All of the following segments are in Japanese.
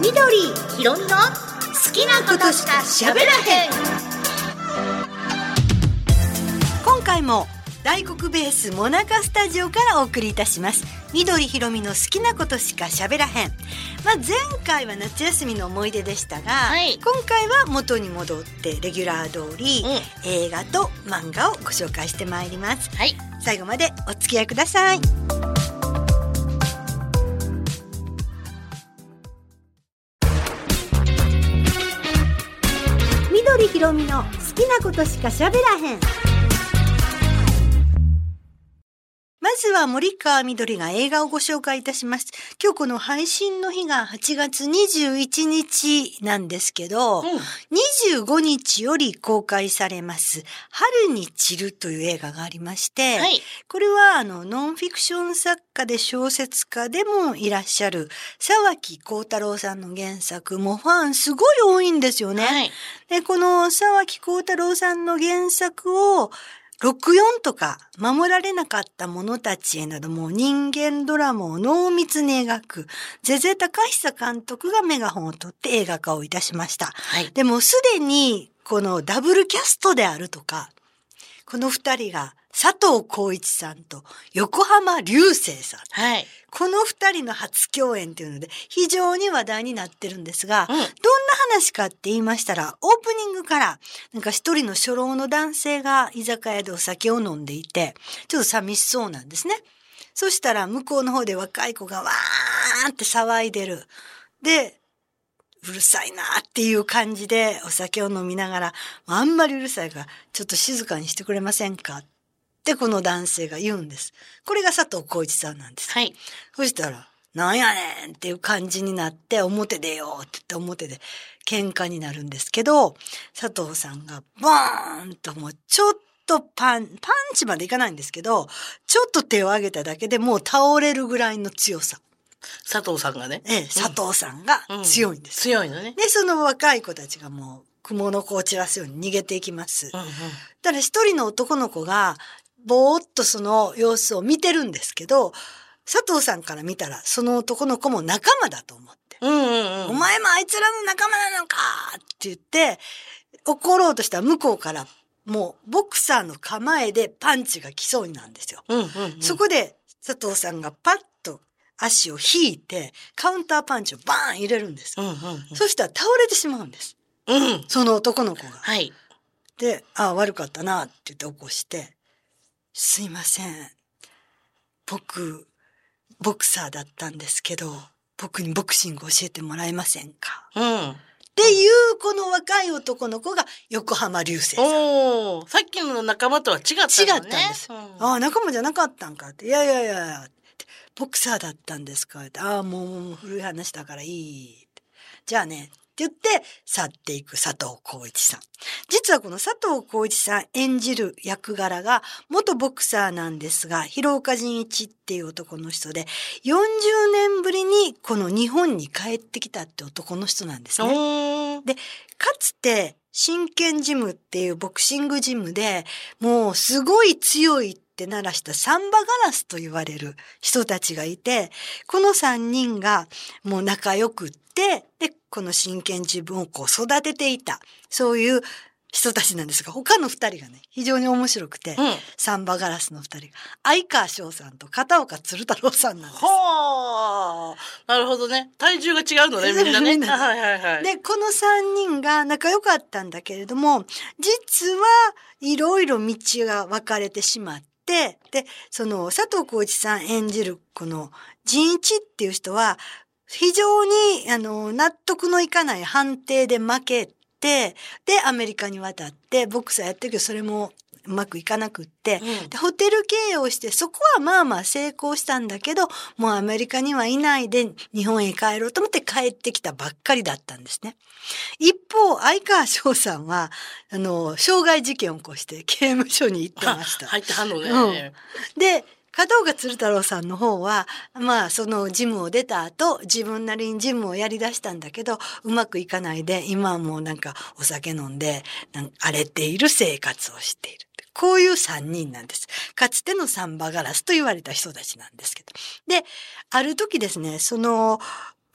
緑ひろみの好きなことしか喋らへん。今回も大黒ベースモナカスタジオからお送りいたします。緑ひろみの好きなことしか喋らへん。まあ前回は夏休みの思い出でしたが、はい。今回は元に戻ってレギュラー通り、う映画と漫画をご紹介してまいります。はい。最後までお付き合いください好きなことしか喋らへん。まずは森川みどりが映画をご紹介いたします。今日この配信の日が8月21日なんですけど、25日より公開されます、春に散るという映画がありまして、はいこれはあのノンフィクション作家で小説家でもいらっしゃる沢木幸太郎さんの原作もファンすごい多いんですよね。はいで、この沢木幸太郎さんの原作を64とか守られなかった者たちへなども人間ドラマを濃密に描くゼゼ高久監督がメガホンを取って映画化をいたしました。はいでもすでにこのダブルキャストであるとか、この二人が佐藤浩市さんと横浜流星さん。はいこの二人の初共演というので非常に話題になってるんですが、うんどんな話かって言いましたら、オープニングから、なんか一人の初老の男性が居酒屋でお酒を飲んでいて、ちょっと寂しそうなんですね。そしたら向こうの方で若い子がわーって騒いでる。で、うるさいなっていう感じでお酒を飲みながら、あんまりうるさいから、ちょっと静かにしてくれませんか？ってこの男性が言うんです。これが佐藤浩市さんなんです。はいそしたら、なんやねんっていう感じになって、表出ようって言って表で喧嘩になるんですけど、佐藤さんがボーンともうちょっとパン、パンチまでいかないんですけど、ちょっと手を挙げただけでもう倒れるぐらいの強さ。佐藤さんがね。ええ、佐藤さんが強いんです。強いのね。で、その若い子たちがもう、雲の子を散らすように逃げていきます。うんうん。ただ一人の男の子が、ぼーっとその様子を見てるんですけど、佐藤さんから見たら、その男の子も仲間だと思って、うんうんうん。お前もあいつらの仲間なのかって言って、怒ろうとしたら向こうから、もうボクサーの構えでパンチが来そうになるんですよ。うんうんうん。そこで佐藤さんがパッと足を引いて、カウンターパンチをバーン入れるんです。うんうんそしたら倒れてしまうんです。うんうんその男の子が。はいで、ああ、悪かったなって言って起こして、すいません。僕、ボクサーだったんですけど、僕にボクシング教えてもらえませんか？うんっていうこの若い男の子が横浜流星さん。おおさっきの仲間とは違った違ったんです。うんああ、仲間じゃなかったんかって。いやいやいやボクサーだったんですか？って。ああ、もう古い話だからいい。じゃあね。って言って去っていく佐藤浩市さん。実はこの佐藤浩市さん演じる役柄が元ボクサーなんですが、広岡仁一っていう男の人で、40年ぶりにこの日本に帰ってきたって男の人なんですね。で、かつて、真剣ジムっていうボクシングジムで、もうすごい強いって鳴らしたサンバガラスと言われる人たちがいて、この三人がもう仲良くって、で、この真剣ジムをこう育てていた、そういう人たちなんですが、他の二人がね、非常に面白くて、うん。サンバガラスの二人が、相川翔さんと片岡鶴太郎さんなんです。はあ。なるほどね。体重が違うのねみんなね。なはいはいはい。で、この3人が仲良かったんだけれども、実はいろいろ道が分かれてしまって、で、その佐藤浩市さん演じるこの仁一っていう人は、非常にあの納得のいかない判定で負けて、で、アメリカに渡って、ボクサーやってるけど、それもうまくいかなくって、うんでホテル経営をしてそこはまあまあ成功したんだけどもうアメリカにはいないで日本へ帰ろうと思って帰ってきたばっかりだったんですね。一方相川翔さんはあの傷害事件を起こして刑務所に行ってました。入ってはんのね、うんで片岡鶴太郎さんの方は、まあ、そのジムを出た後、自分なりにジムをやり出したんだけど、うまくいかないで、今はもうなんかお酒飲んで、荒れている生活をしている。こういう三人なんです。かつてのサンバガラスと言われた人たちなんですけど。で、ある時ですね、その、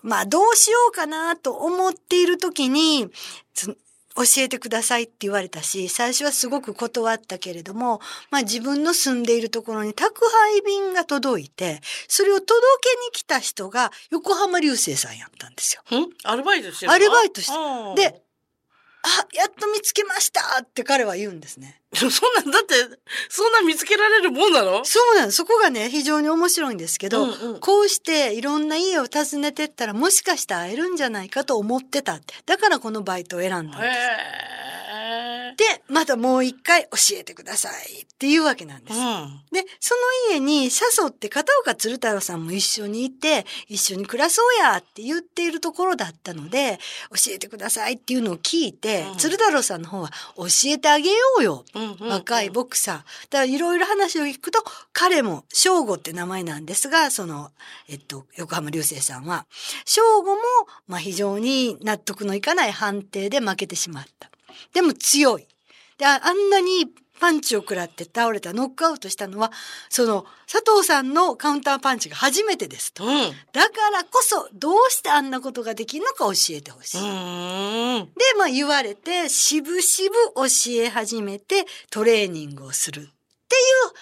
まあどうしようかなと思っている時に、教えてくださいって言われたし、最初はすごく断ったけれども、まあ自分の住んでいるところに宅配便が届いて、それを届けに来た人が横浜流星さんやったんですよ。ん？アルバイトしてるアルバイトしてうんで、あ、やっと見つけましたって彼は言うんですね。そんなん、だって、そんな見つけられるもんなの？そうなの。そこがね、非常に面白いんですけど、うんうんこうしていろんな家を訪ねてったらもしかしたら会えるんじゃないかと思ってたって。だからこのバイトを選んだんです。で、またもう一回教えてくださいっていうわけなんです。うん。で、その家に誘って片岡鶴太郎さんも一緒にいて、一緒に暮らそうやって言っているところだったので、教えてくださいっていうのを聞いて、うん鶴太郎さんの方は教えてあげようよ。うんうん若いボクサー。だからいろいろ話を聞くと、彼も、正吾って名前なんですが、その、えっと、横浜流星さんは、正吾も、まあ非常に納得のいかない判定で負けてしまった。でも強い。で、ああんなにパンチを食らって倒れた、ノックアウトしたのは、その、佐藤さんのカウンターパンチが初めてですと。うん。だからこそ、どうしてあんなことができるのか教えてほしい。で、まあ言われて、しぶしぶ教え始めてトレーニングをするっていう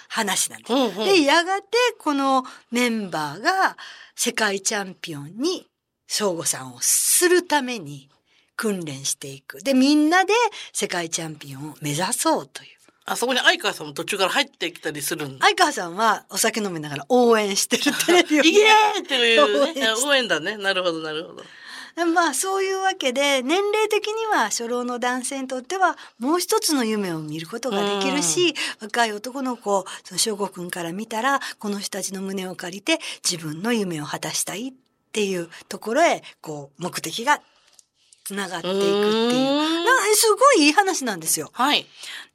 話なんです。うんうんで、やがてこのメンバーが世界チャンピオンに翔吾さんをするために訓練していく。で、みんなで世界チャンピオンを目指そうという。あそこに相川さんも途中から入ってきたりする。相川さんはお酒飲みながら応援してるテレビを いけーっていう 応援ねし。応援だね。なるほど、なるほど。まあそういうわけで年齢的には初老の男性にとってはもう一つの夢を見ることができるし、若い男の子その翔吾君から見たらこの人たちの胸を借りて自分の夢を果たしたいっていうところへこう目的がつながっていくっていううーんなすごいいい話なんですよ。はい。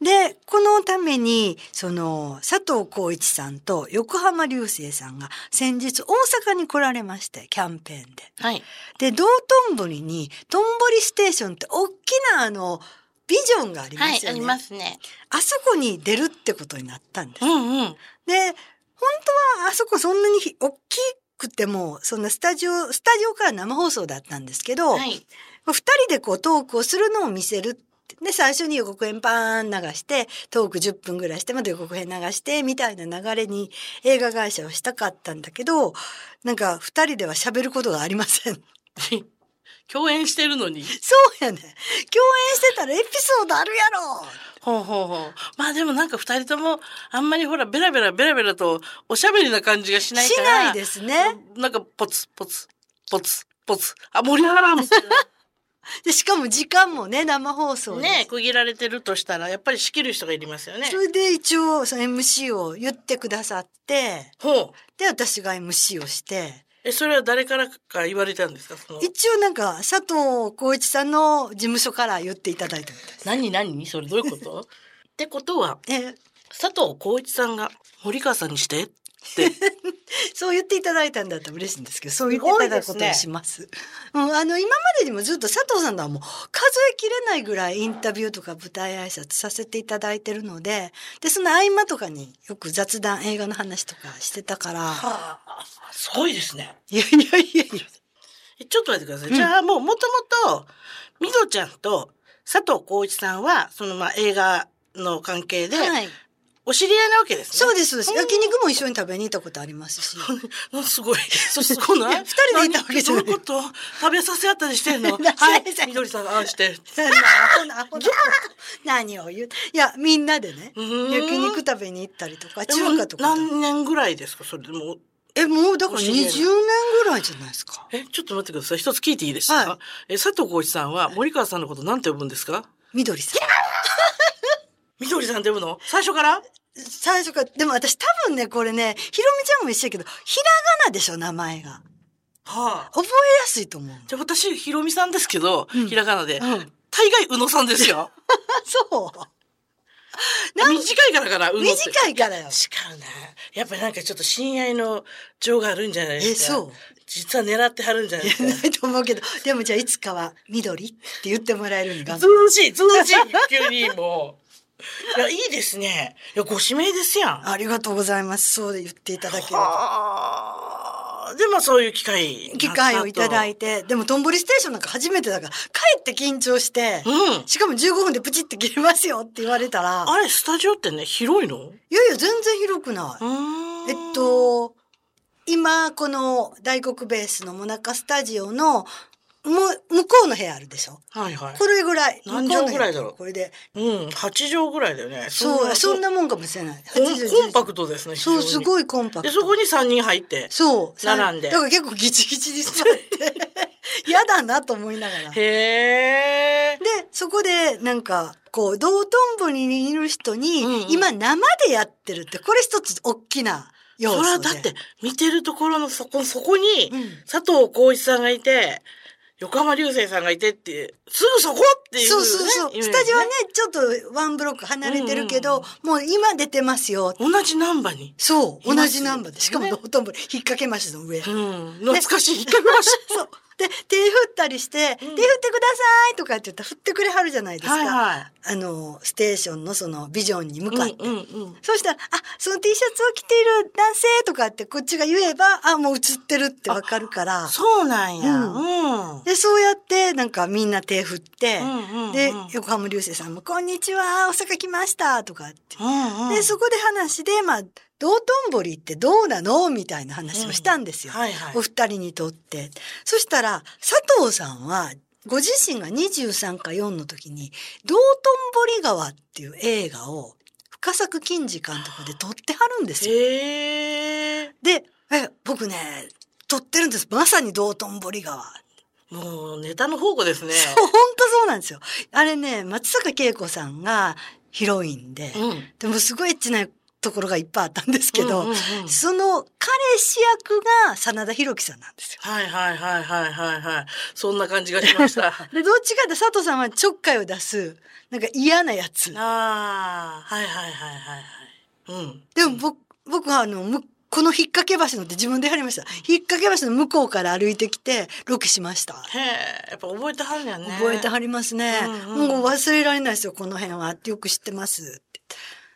で、このために、その、佐藤浩一さんと横浜流星さんが先日大阪に来られまして、キャンペーンで。はい。で、道頓堀に、トンボリステーションって大きなあの、ビジョンがありまはい、すよね。ありますね。あそこに出るってことになったんです。うんうん。で、本当はあそこそんなにひ大きくても、そんなスタジオ、スタジオから生放送だったんですけど、はい。二人でこうトークをするのを見せる。で、最初に予告編パーン流して、トーク10分ぐらいして、また予告編流して、みたいな流れに映画会社をしたかったんだけど、なんか二人では喋ることがありません。共演してるのに。そうやね。共演してたらエピソードあるやろ。ほうほうほう。まあでもなんか二人とも、あんまりほら、ベラベラベラベラと、おしゃべりな感じがしないしから。ないですね。なんか、ポツ、ポツ、ポツ、ポツ。あ、盛り上がらんみたいで、しかも時間もね、生放送ね区切られてるとしたら、やっぱり仕切る人がいりますよねそ。れで一応、その MC を言ってくださって、ほう。で、私が MC をして、え、それは誰からか言われたんですかその？一応なんか、佐藤浩一さんの事務所から言っていただいたみたいです。何何？それどういうこと？ってことは、え、佐藤浩一さんが森川さんにしてって。そう言っていただいたんだったら嬉しいんですけど、そう言っていただくことにします。うん、あの、今までにもずっと佐藤さんとはもう数えきれないぐらいインタビューとか舞台挨拶させていただいてるので、で、その合間とかによく雑談、映画の話とかしてたから、はあ、すごいですね。いやいやいやいや。えちょっと待ってください。じゃあもうもともと、みどちゃんと佐藤浩一さんは、そのまあ映画の関係で、はい。お知り合いなわけですね。そうです、そうです。焼肉も一緒に食べに行ったことありますし。あ すごい。そすごないや二人でいたわけじゃない何どういうこと食べさせ合ったりしてんの？なはい。みどりさんがああして。何を言う？いやみんなでね焼肉食べに行ったりとか中華とか何年ぐらいですか？それでも。えもうだから20お知り合い年ぐらいじゃないですかえ、ちょっと待ってください。一つ聞いていいですか、はいえ、佐藤浩一さんは森川さんのこと何て呼ぶんですか？みどりさんみどりさんって呼ぶの？最初から？最初からでも私多分ねこれねひろみちゃんも一緒やけどひらがなでしょ名前がはあ。覚えやすいと思うじゃあ私、ひろみさんですけど、うんひらがなで、うん大概、宇野さんですよ。そう短いからかな、運動って短いからよ。違うな。やっぱりなんかちょっと親愛の情があるんじゃないですか。えそう実は狙ってはるんじゃないですか。ないと思うけど、でもじゃあいつかは緑って言ってもらえるんだず。うしい、ずうしい、急にもう。いや、いいですね。いや、ご指名ですやん。ありがとうございます。そう言っていただける。で、まあそういう機会。機会をいただいいて、でもトンボリステーションなんか初めてだから、かえって緊張して、うん。しかも15分でプチって切れますよって言われたら、あれ、スタジオってね、広いの？ういやいや、全然広くない。えっ、と、今、この大黒ベースのモナカスタジオの、も向こうの部屋あるでしょ？はいはい。これぐらい。何畳ぐらいだろう？これで。うん、8畳ぐらいだよね。そう、そんななもんかもしれない。コン80コンパクトですね。そう、すい。ごいコンパクで、ト。そこに3人入って。そう。並んでだから結構ギチギチに座って、嫌だなと思いながら。で、へえ。そこでなんか、こう、道頓堀にいる人に、うんうん今生でやってるって、これ一つ大きな要素で。それはだって、見てるところのそこ、そこに、うん佐藤浩一さんがいて、横浜流星さんがいてって、すぐそこっていう、ね。そうそうそう。イメージスタジオはね、ちょっとワンブロック離れてるけど、もう今出てますよ。同じナンバーに？そう、同じナンバーで。しかもね道頓堀、引っ掛けましたの上。うん。懐かしい。引っ掛けまし そう。で、手振ったりして、手振ってくださいとかって言ったら振ってくれはるじゃないですた。か。はいはい。あの、ステーションのそのビジョンに向かって。うんうんうん。そうしたら、あ、その T シャツを着ている男性とかってこっちが言えば、あ、もう映ってるってわかるから。そうなんや。ううん。で、そうやって、なんかみんな手振って、うんうんうんで、横浜流星さんも、こんにちは、大阪来ました、とかって。うんうん。で、そこで話で、まあ、道頓堀ってどうなの？みたいな話をしたんですよ。はいはいお。二人にとって。そしたら、佐藤さんは、ご自身が23か4の時に、道頓堀川っていう映画を、深作金次監督で撮ってはるんですよ。で、え、僕ね、撮ってるんです。まさに道頓堀川。もうネタの宝庫ですね。そう、本当そうなんですよ。あれね、松坂慶子さんがヒロインで、うん。でもすごいエッチなところがいっぱいあったんですけど、うんうんうんその彼氏役が真田広樹さんなんですよ。はいはいはいはいはいはい。そんな感じがしました。で、どっちかって佐藤さんはちょっかいを出す、なんか嫌なやつ。ああ、はいはいはいはいはい。うん。でも僕、僕はあの、むこの引っ掛け橋のって自分でやりました。引っ掛け橋の向こうから歩いてきて、ロケしました。へえ、やっぱ覚えてはるんやね。覚えてはりますね。うんうんもう忘れられないですよ、この辺は。よく知ってますって。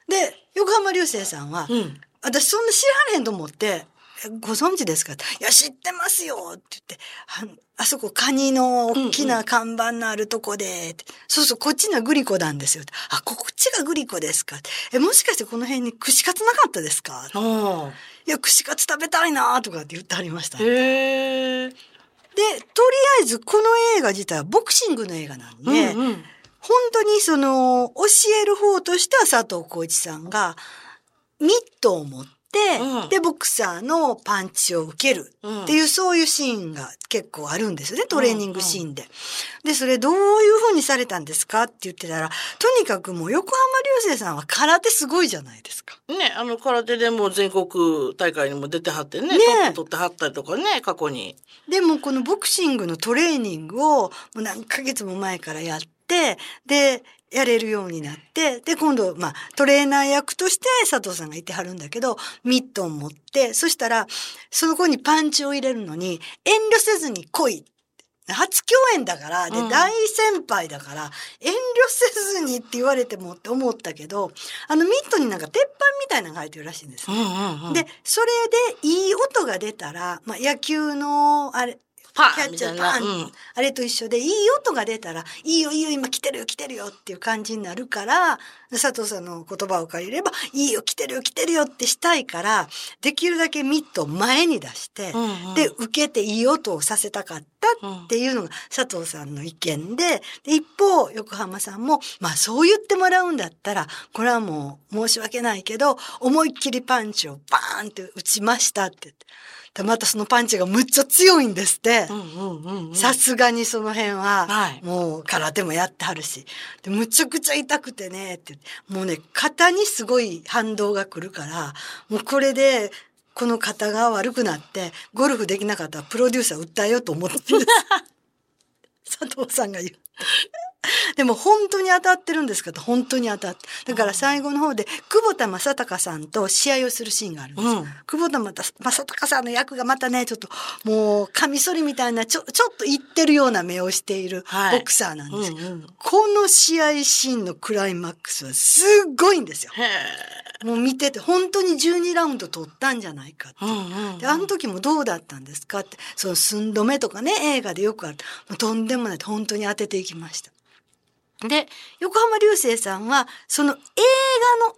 で、横浜流星さんは、うん。私そんな知られへんと思って、えご存知ですか？いや、知ってますよって言って、ああそこカニの大きな看板のあるとこで、ってそうそう、こっちのはグリコなんですよ。あ、こっちがグリコですか？え、もしかしてこの辺に串カツなかったですか？いや、串カツ食べたいなとかって言ってはりました。で、へえ。とりあえずこの映画自体はボクシングの映画なんで、うんうん。本当にその、教える方としては佐藤浩市さんが、ミットを持って、うんで、ボクサーのパンチを受けるうんっていう、そういうシーンが結構あるんですよね、トレーニングシーンで。で、それどういう風にされたんですかって言ってたら、とにかくもう横浜流星さんは空手すごいじゃないですか。ね、あの、空手でも全国大会にも出てはってね、ねトップ取ってはったりとかね、過去に。でもこのボクシングのトレーニングをもう何ヶ月も前からやって、で、やれるようになって、で、今度、まあ、トレーナー役として佐藤さんがいてはるんだけど、ミットを持って、そしたら、その子にパンチを入れるのに、遠慮せずに来い。初共演だから、で、うん大先輩だから、遠慮せずにって言われてもって思ったけど、あのミットになんか鉄板みたいなのが入ってるらしいんですうんうんうん。で、それでいい音が出たら、まあ、野球の、あれ、パキャッンみたいな。チャーパン、うん。あれと一緒で、いい音が出たら、いいよいいよ、今来てるよ来てるよっていう感じになるから、佐藤さんの言葉を借りれば、いいよ来てるよ来てるよってしたいから、できるだけミットを前に出して、うんうんで、受けていい音をさせたかったっていうのが佐藤さんの意見で、で一方、横浜さんも、まあそう言ってもらうんだったら、これはもう申し訳ないけど、思いっきりパンチをバーンって打ちましたって言って。でまたそのパンチがむっちゃ強いんですって。うんうんうんうん。さすがにその辺は、はいもう空手もやってはるし。で、むちゃくちゃ痛くてね、って。もうね、肩にすごい反動が来るから、もうこれで、この肩が悪くなって、ゴルフできなかったらプロデューサー訴えようと思って。佐藤さんが言う。でも本当に当たってるんですけど、本当に当たって。だから最後の方で、久保田正孝さんと試合をするシーンがあるんですよ。うん久保田正孝さんの役がまたね、ちょっと、もう、カミソリみたいな、ちょ、ちょっと言ってるような目をしているはいボクサーなんですよ。うんうんこの試合シーンのクライマックスはすっごいんですよ。もう見てて、本当に12ラウンド取ったんじゃないかって。うんうんで、あの時もどうだったんですかって、その寸止めとかね、映画でよくある。とんでもない。本当に当てていきました。で、横浜流星さんは、その映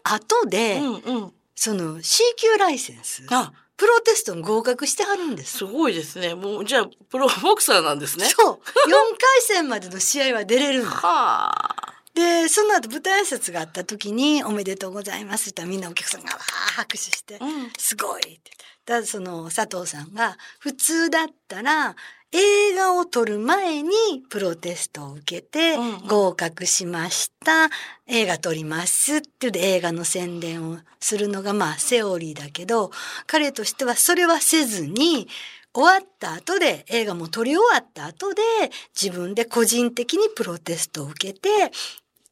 画の後で、うんうん。その C 級ライセンス、あ、プロテストに合格してはるんです。すごいですね。もう、じゃあ、プロボクサーなんですね。そう。4回戦までの試合は出れる。はあ。で、その後舞台挨拶があった時に、おめでとうございますって言ったらみんなお客さんがわー拍手して、うんすごいって。ただその佐藤さんが、普通だったら、映画を撮る前にプロテストを受けて合格しました。映画撮りますって言って映画の宣伝をするのがまあセオリーだけど、彼としてはそれはせずに、終わった後で、映画も撮り終わった後で、自分で個人的にプロテストを受けて、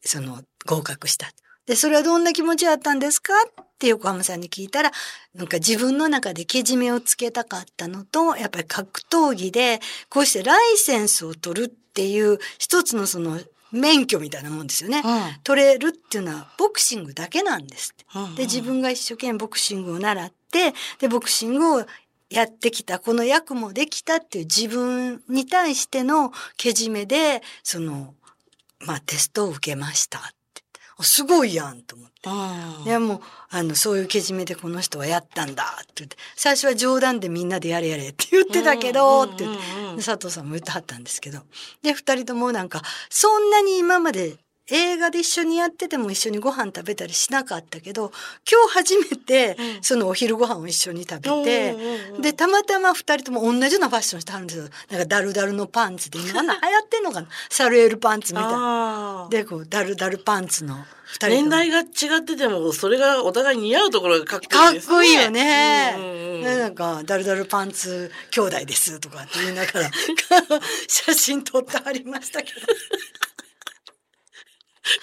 その合格した。で、それはどんな気持ちだったんですか？って横浜さんに聞いたら、なんか自分の中でけじめをつけたかったのと、やっぱり格闘技で、こうしてライセンスを取るっていう一つのその免許みたいなもんですよね。うん取れるっていうのはボクシングだけなんですって。うんうんで、自分が一生懸命ボクシングを習って、で、ボクシングをやってきた、この役もできたっていう自分に対してのけじめで、その、まあ、テストを受けましたすごいやんと思って。うんでもう、あの、そういうけじめでこの人はやったんだって言って、最初は冗談でみんなでやれやれって言ってたけど、って佐藤さんも言ってはったんですけど。で、二人ともなんか、そんなに今まで映画で一緒にやってても一緒にご飯食べたりしなかったけど、今日初めてうんそのお昼ご飯を一緒に食べて、で、たまたま二人とも同じようなファッションしてはるんですよ。なんかダルダルのパンツで、今な流行ってんのかな？サルエルパンツみたいな。で、こう、ダルダルパンツの二人年代が違ってても、それがお互い似合うところがかっこいかっいですね。こいいよね。うんうんうんでなんか、ダルダルパンツ兄弟ですとかって言いながら、写真撮ってありましたけど。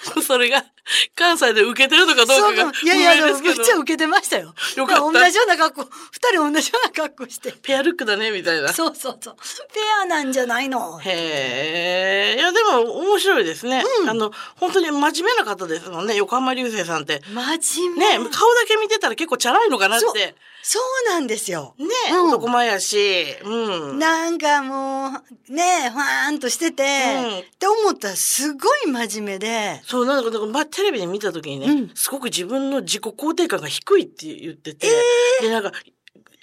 それが 関西で受けてるのかどうかがいやいや、でも不明ですけどめっちゃ受けてましたよ。よかった同じような格好、二人同じような格好して。ペアルックだねみたいな。そうそうそう。ペアなんじゃないのへえ。いや、でも面白いですね。あの、本当に真面目な方ですもんね。横浜流星さんって。真面目。ね、顔だけ見てたら結構チャラいのかなって。そうなんですよ。ね、うん男前やし。うん。なんかもう、ねふわーんとしてて、うんって思ったらすごい真面目で、そう、なんか、なんかまあ、テレビで見た時にね、うん。すごく自分の自己肯定感が低いって言ってて、で、なんか、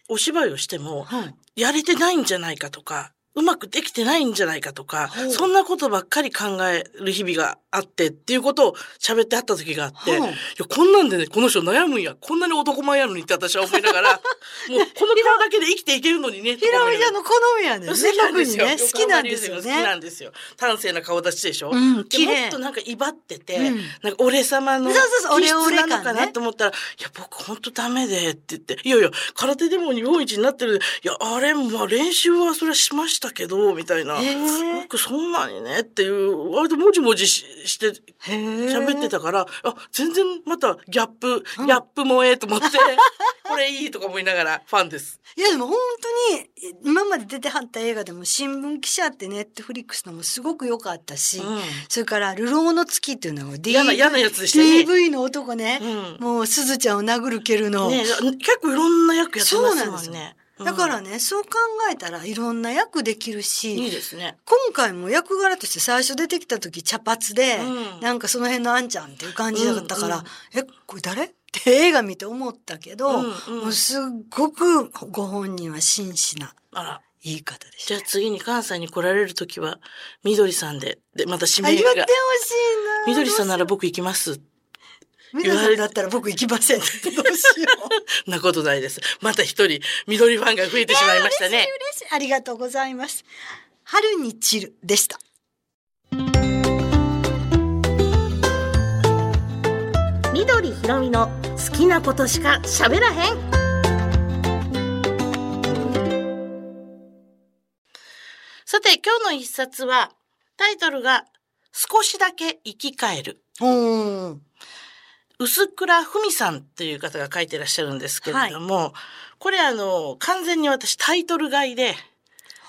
お芝居をしても、うんやれてないんじゃないかとか、うまくできてないんじゃないかとかそんなことばっかり考える日々があってっていうことを喋ってあった時があって、いや、こんなんでね、この人悩むんや。こんなに男前やのにって私は思いながら、もうこの顔だけで生きていけるのにね、ひろみちゃんのの好みやねんね。好きなんですよ。特にね、好きなんですよ好きなね。んですよ。端正な顔立ちでしょ？うんで綺麗もっとなんか威張ってて、うんなんか俺様の気質なのかなと思ったら、いや、僕ほんとダメでって言って、いやいや、空手でも日本一になってる。いや、あれ、まあ練習はそれはしましたけど、みたいな。へー僕そんなにねっていう、割ともじもじしして、喋ってたから、あ、全然またギャップ、ギャップ萌えと思って、これいいとか思いながらファンです。いやでも本当に今まで出てはった映画でも新聞記者ってネットフリックスのもすごく良かったし、うん。それから「流浪の月」っていうのは D 嫌な嫌なやつでしたね。DV の男ね、うん。もうすずちゃんを殴る蹴るの、ね結構いろんな役やってますそうなんですよ。もんね。だからねそう考えたらいろんな役できるし、うん、いいですね。今回も役柄として最初出てきた時茶髪で、うんなんかその辺のあんちゃんっていう感じだったから、うんうんえこれ誰？って映画見て思ったけど、うんうんもうすっごくご本人は真摯なあら。言い方でした。じゃあ次に関西に来られるときは、みどりさんで、で、また指あ言ってほ。しいな。みどりさんなら僕行きます。みどりさんだったら僕行きません。どうしよう。なことないです。また一人、みどりファンが増えてしまいましたね。嬉しい嬉しい。ありがとうございます。春に散るでした。緑ひろみの好きなことしか喋らへんさて、今日の一冊は、タイトルが、少しだけ生き返る。薄倉文さんという方が書いてらっしゃるんですけれども、これあの、完全に私タイトル買いで、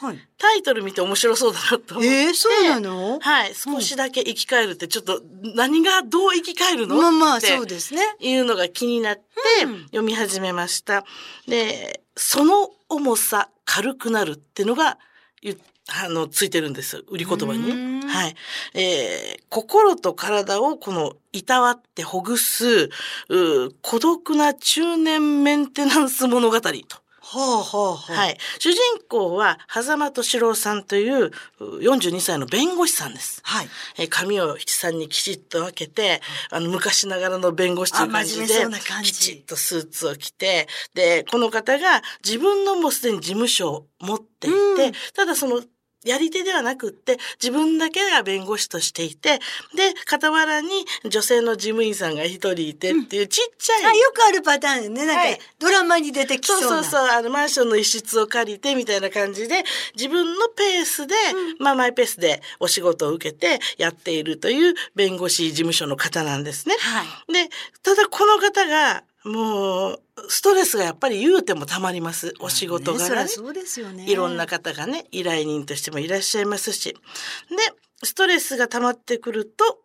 はい。タイトル見て面白そうだなと思って。えー、そうなの？はい。少しだけ生き返るって、ちょっと何がどう生き返るの？まあまあ、そうですね。いうのが気になってうん読み始めました。で、その重さ軽くなるっていうのが、ゆあの、ついてるんです。売り言葉にうんね。はい。えー心と体をこの、いたわってほぐす、う孤独な中年メンテナンス物語と。はあはあはあ。はい。主人公は、狭間敏郎さんというう42歳の弁護士さんです。はい。えー髪を七三にきちっと分けて、あの、昔ながらの弁護士という感じできちっとスーツを着て、で、この方が自分のもうすでに事務所を持っていて、うんただその、やり手ではなくって、自分だけが弁護士としていて、で、傍らに女性の事務員さんが一人いてっていうちっちゃい、あ、よくあるパターンね。なんか、はいドラマに出てきそな。そううそうそう、あの、マンションの一室を借りてみたいな感じで、自分のペースで、まあ、マイペースでお仕事を受けてやっているという弁護士事務所の方なんですね。はい。で、ただこの方が、もう、ストレスがやっぱり言うてもたまります。お仕事ね、がねそりゃ。そうですよね。いろんな方がね、依頼人としてもいらっしゃいますし。で、ストレスが溜まってくると、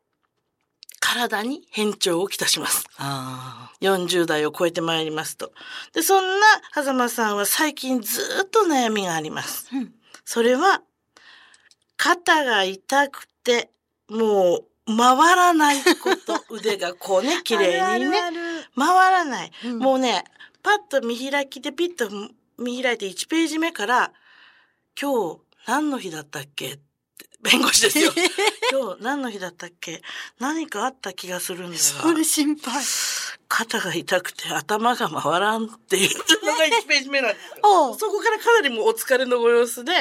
体に変調をきたします。あ40代を超えてまいりますと。で、そんな狭間さんは最近ずっと悩みがあります。あ。うん。それは、肩が痛くて、もう回らないこと、腕がこうね、綺麗にね、回らない。うんもうね、パッと見開きでピッと見開いて1ページ目から、今日何の日だったっけ？弁護士ですよ。今日何の日だったっけ？何かあった気がするんだそが。れ心配。肩が痛くて頭が回らんっていうのが1ページ目なんですよ。そこからかなりもうお疲れのご様子で、で、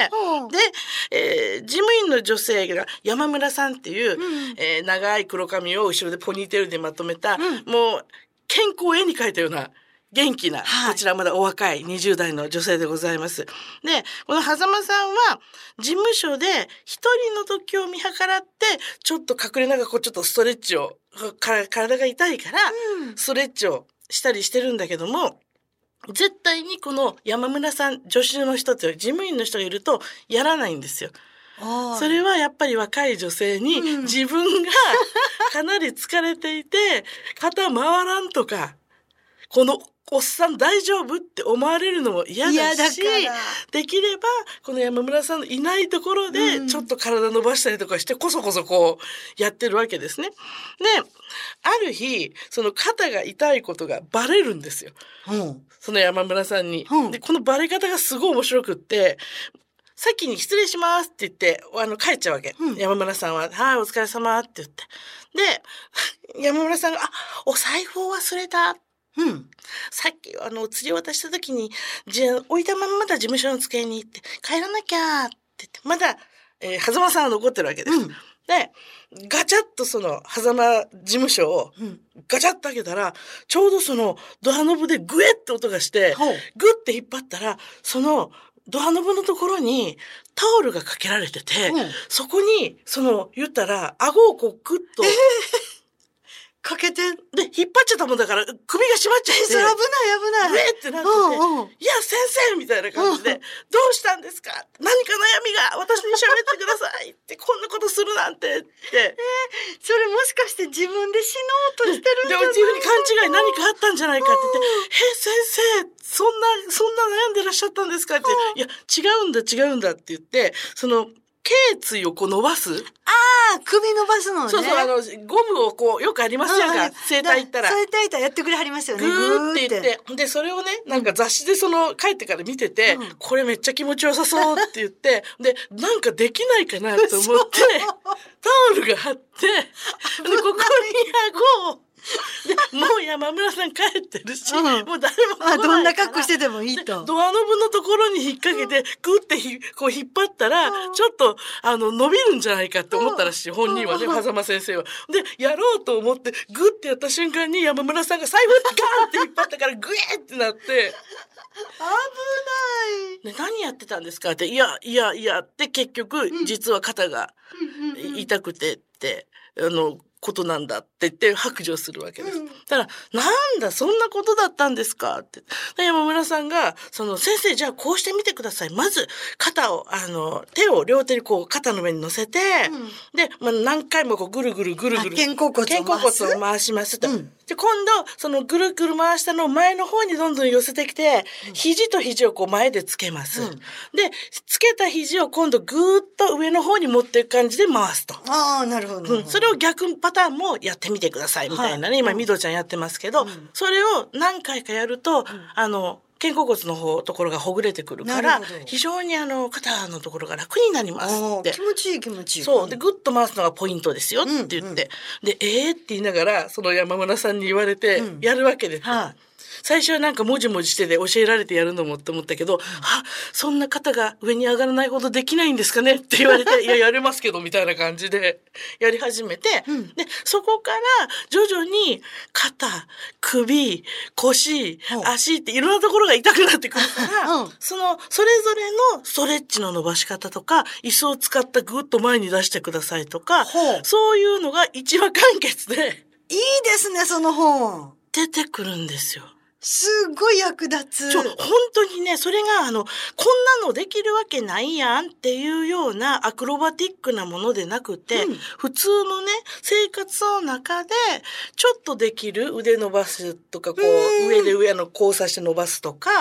えー事務員の女性が山村さんっていう、うん。えー長い黒髪を後ろでポニーテールでまとめた、うん。もう健康を絵に描いたような元気な、はいこちらまだお若い20代の女性でございます。で、この狭間さんは事務所で一人の時を見計らって、ちょっと隠れながらこうちょっとストレッチを、か体が痛いから、うんストレッチをしたりしてるんだけども、絶対にこの山村さん、助手の人という事務員の人がいるとやらないんですよ。それはやっぱり若い女性にうん自分が かなり疲れていて、肩回らんとか、このおっさん大丈夫って思われるのも嫌嫌だだし。できれば、この山村さんのいないところでう、んちょっと体伸ばしたりとかして、こそこそこう、やってるわけですね。で、ある日、その肩が痛いことがバレるんですよ。うん。その山村さんに。うんで、このバレ方がすごい面白くって、先に失礼しますって言って、あの、帰っちゃうわけ。うん山村さんは、はい、お疲れ様って言って。で、山村さんが、あ、お財布を忘れた。うん。さっき、あの、釣り渡した時に、じゃあ、置いたまんまだ事務所の机に行って、帰らなきゃって言って、まだ、えー、狭間さんは残ってるわけです。うんで、ガチャッとその、狭間事務所を、うん。ガチャッと開けたら、ちょうどその、ドアノブでグエッと音がして。グッて引っ張ったら、その、ドアノブのところにタオルがかけられてて、うんそこに、その、言ったら、顎をこうグッと、かけて。え、で、引っ張っちゃったもんだから、首が締まっちゃって、それ危ない危ない。グエってなってて、うんうん。いや、先生みたいな感じで、うんどうしたんですか？何か悩みが私に喋ってくださいって、こんなことするなんてって。それもしかして自分で死のうとしてるんじで、ゃない？自分に勘違い何かあったんじゃないかって言って、え、先生、そんな、そんな悩んでらっしゃったんですかって、いや、違うんだ、違うんだって言って、その、頸椎をこう伸ばす、ああ、首伸ばすのね。そうそう、あの、ゴムをこう、よくありますやんか、うん整体行ったら。整体行ったらやってくれはりますよね。ぐーって言って、で、それをね、なんか雑誌でその、帰ってから見てて、うんこれめっちゃ気持ちよさそうって言って、で、なんかできないかなと思って、タオルがあって、で、ここに顎をで もう山村さん帰ってるし、うん。もう誰も来ないあどんな格好しててもいいと。ドアノブのところに引っ掛けて、グってひこう引っ張ったら、ちょっと、あの、伸びるんじゃないかって思ったらしい、本人はね、狭間先生は。で、やろうと思って、グってやった瞬間に山村さんが財布ガーンって引っ張ったから、グエーってなって、危ね、何やってたんですか？って、いや、いや、いやって結局、実は肩がない。痛くてって、あの、ことなんだって言って白状するわけです。うんだから、なんだ、そんなことだったんですか？って。で山村さんが、その、先生、じゃあこうしてみてください。まず、肩を、あの、手を両手にこう、肩の上に乗せて、で、まあ、何回もこう、ぐるぐるぐるぐる。あ肩甲骨を回す？肩甲骨を回しますと。うんで、今度、そのぐるぐる回したのを前の方にどんどん寄せてきて、肘と肘をこう前でつけます。うん。で、つけた肘を今度ぐーっと上の方に持っていく感じで回すと。ああ、なるほど。うん、それを逆パターンもやってみてくださいみたいなね、はい。今ミドちゃんやってますけど、ん。それを何回かやると、あの肩甲骨の方ところがほぐれてくるから非常にあの肩のところが楽になりますってああ気。持ちいい気持ちいい。そう。で、グッと回すのがポイントですよって言って。で、えーって言いながら、その山村さんに言われてうん、やるわけですよ。はい最初はなんかもじもじしてて教えられてやるのもって思ったけど、あ、そんな肩が上に上がらないほどできないんですかねって言われて、いや、やれますけど、みたいな感じで。やり始めて、うん。で、そこから徐々に肩、首、腰足っていろんなところが痛くなってくるから、うん。その、それぞれのストレッチの伸ばし方とか、椅子を使ったぐっと前に出してくださいとかそういうのが一話完結でいいですね、その本。出てくるんですよ。すっごい役立つ。ちょ、本当にね、それが、あの、こんなのできるわけないやんっていうようなアクロバティックなものでなくて、うん。普通のね、生活の中で、ちょっとできる腕伸ばすとか、こうん。う、上で上の交差して伸ばすとか、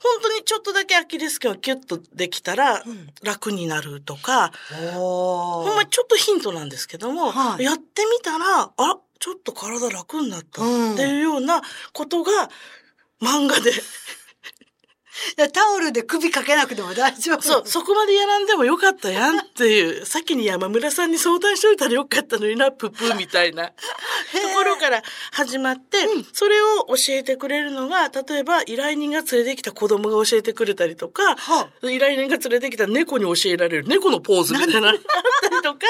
本当にちょっとだけアキレス腱をキュッとできたらうん。楽になるとか、おほんまにちょっとヒントなんですけども、はい。やってみたら、あちょっと体楽になったうんっていうようなことが、漫画で、タオルで首かけなくても大丈夫。そう、そこまでやらんでもよかったやんっていう、先に山村さんに相談しといたらよかったのにな、ププーみたいな。ところから始まって、それを教えてくれるのが、例えば依頼人が連れてきた子供が教えてくれたりとか、は依頼人が連れてきた猫に教えられる猫のポーズみたいな。のがあったりとか、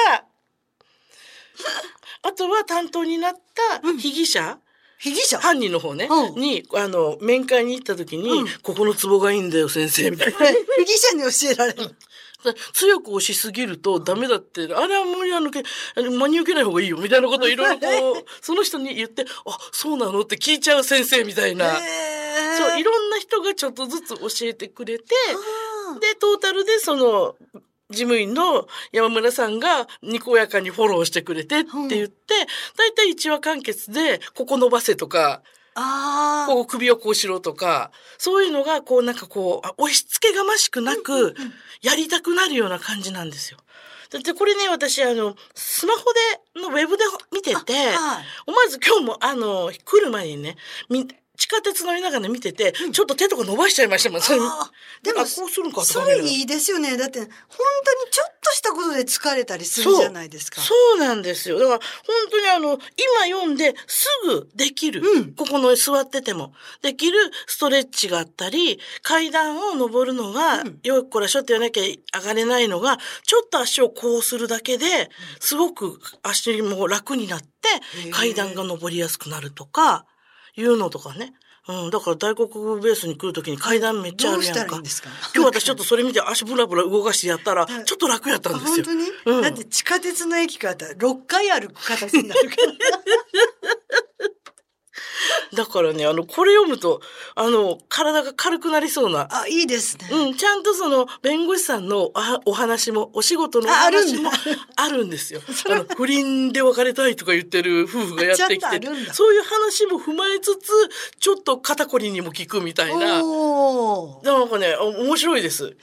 あとは担当になった被疑者、被疑者犯人の方ね、うんに、あの、面会に行った時に、うんここのツボがいいんだよ、先生、みたいな。被疑者に教えられる。強く押しすぎるとダメだって、あれは無理なのけ、真に受けない方がいいよ、みたいなことを いろいろこう、その人に言って、あ、そうなのって聞いちゃう先生みたいな。そう、いろんな人がちょっとずつ教えてくれて、あで、トータルでその、事務員の山村さんがにこやかにフォローしてくれてって言って、だいたい1話完結で、ここ伸ばせとか。こう首をこうしろとか、そういうのがこうなんかこう、あ押し付けがましくなく、やりたくなるような感じなんですよ。だってこれね、私あの、スマホで、のウェブで見てて、はい思わず今日もあの、来る前にね、み地下鉄乗りながら見てて、ちょっと手とか伸ばしちゃいましたもん。でもあこうするんかそれいいですよね。だって、本当にちょっとしたことで疲れたりするじゃないですか。そうなんですよ。だから、本当にあの、今読んですぐできる。うんここの座ってても。できるストレッチがあったり、階段を登るのが、うんよっこらしょって言わなきゃ上がれないのが、ちょっと足をこうするだけで、すごく足も楽になって階段が登りやすくなるとか、いうのとかね。うん、だから大黒ベースに来るときに階段めっちゃあるやんか。か？今日私ちょっとそれ見て足ブラブラ動かしてやったら、はいちょっと楽やったんですよ。本当に、うんだって地下鉄の駅から6回歩く形になるから。だからね、あの、これ読むと、あの、体が軽くなりそうな。あ、いいですね。うん、ちゃんとその、弁護士さんのあお話も、お仕事の話もあるんですよ。あの、不倫で別れたいとか言ってる夫婦がやってきてそういう話も踏まえつつ、ちょっと肩こりにも効くみたいな。なんかね、お面白いです。こ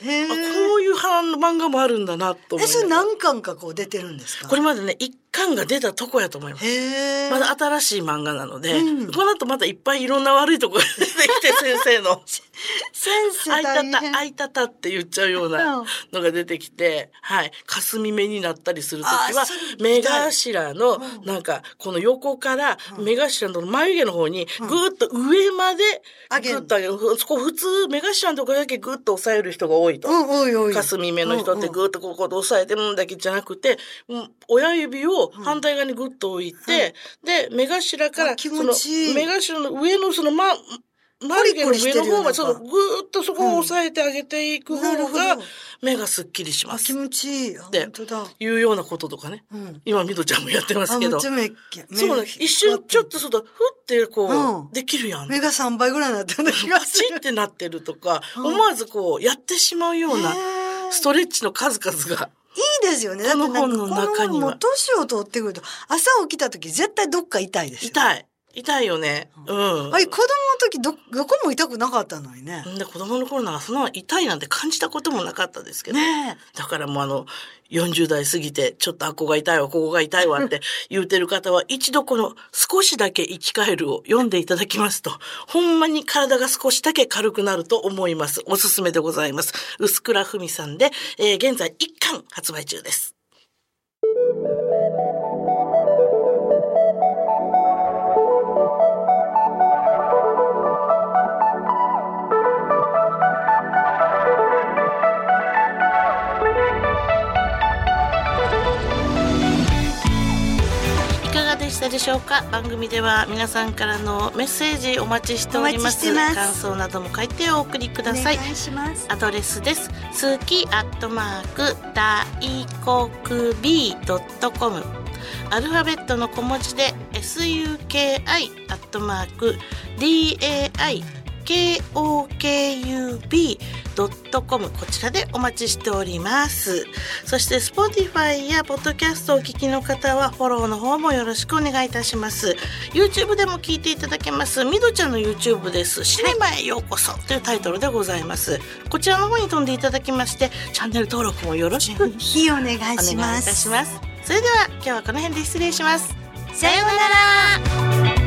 ういうは漫画もあるんだなと思いえ、それ何巻かこう出てるんですか？これまでね、1巻が出たとこやと思います。まだ新しい漫画なので、うん。この後またいっぱいいろんな悪いとこが出てきて先生の。先生 あいた。た、あいたたって言っちゃうようなうん。のが出てきて、はい。霞目になったりするときは目頭の、なんか、この横から、目頭の眉毛の方に、ぐーっと上まで、上げる。ぐーっと上げる。そこ普通、目頭のところだけぐーっと押さえる人が多いと。霞目の人ってぐーっとここで押さえてるんだけじゃなくて、うん親指を反対側にぐっと置いて、で、目頭から、その目頭の上のその、ま、眉毛の上の方まで、そのぐーっとそこを押さえてあげていく方がど、目がすっきりします。あ気持ちいい。本当だ。いうようなこととかね。うん。今、みどちゃんもやってますあ、けど。めっちゃ目、目そうなんです一瞬ちょっとそうだ、ふってこうできるやん。目が3倍ぐらいになってる気がするパチっ。てなってるとか、うん思わずこう、やってしまうようなストレッチの数々が。いいですよね。だってなんかこの本の中には年を取ってくると、朝起きた時絶対どっか痛いですよ。痛い。痛いよね。うん。あれ、子供の時ど、どこも痛くなかったのにね。で子供の頃なんかそんな痛いなんて感じたこともなかったですけど。ねだからもうあの、40代過ぎて、ちょっとあっこが痛いわ、ここが痛いわって 言うてる方は、一度この少しだけ生き返るを読んでいただきますと、ほんまに体が少しだけ軽くなると思います。おすすめでございます。薄倉文さんで、えー現在1巻発売中です。したでしょうか？番組では皆さんからのメッセージお待ちしております感想なども書いてお送りくだおさい願いします。アドレスです。すきアットマーク大国 B ドットコム。アルファベットの小文字で SUKI アットマーク DAI KOKUB ドットコムこちらでお待ちしております。そして Spotify や Podcast をお聞きの方はフォローの方もよろしくお願いいたします。YouTube でも聞いていただけます。みどちゃんの YouTube です。シネマへようこそというタイトルでございます。こちらの方に飛んでいただきまして、チャンネル登録もよろしくお願いいひお願いたししま。す。それでは今日はこの辺で失礼します。さようなら。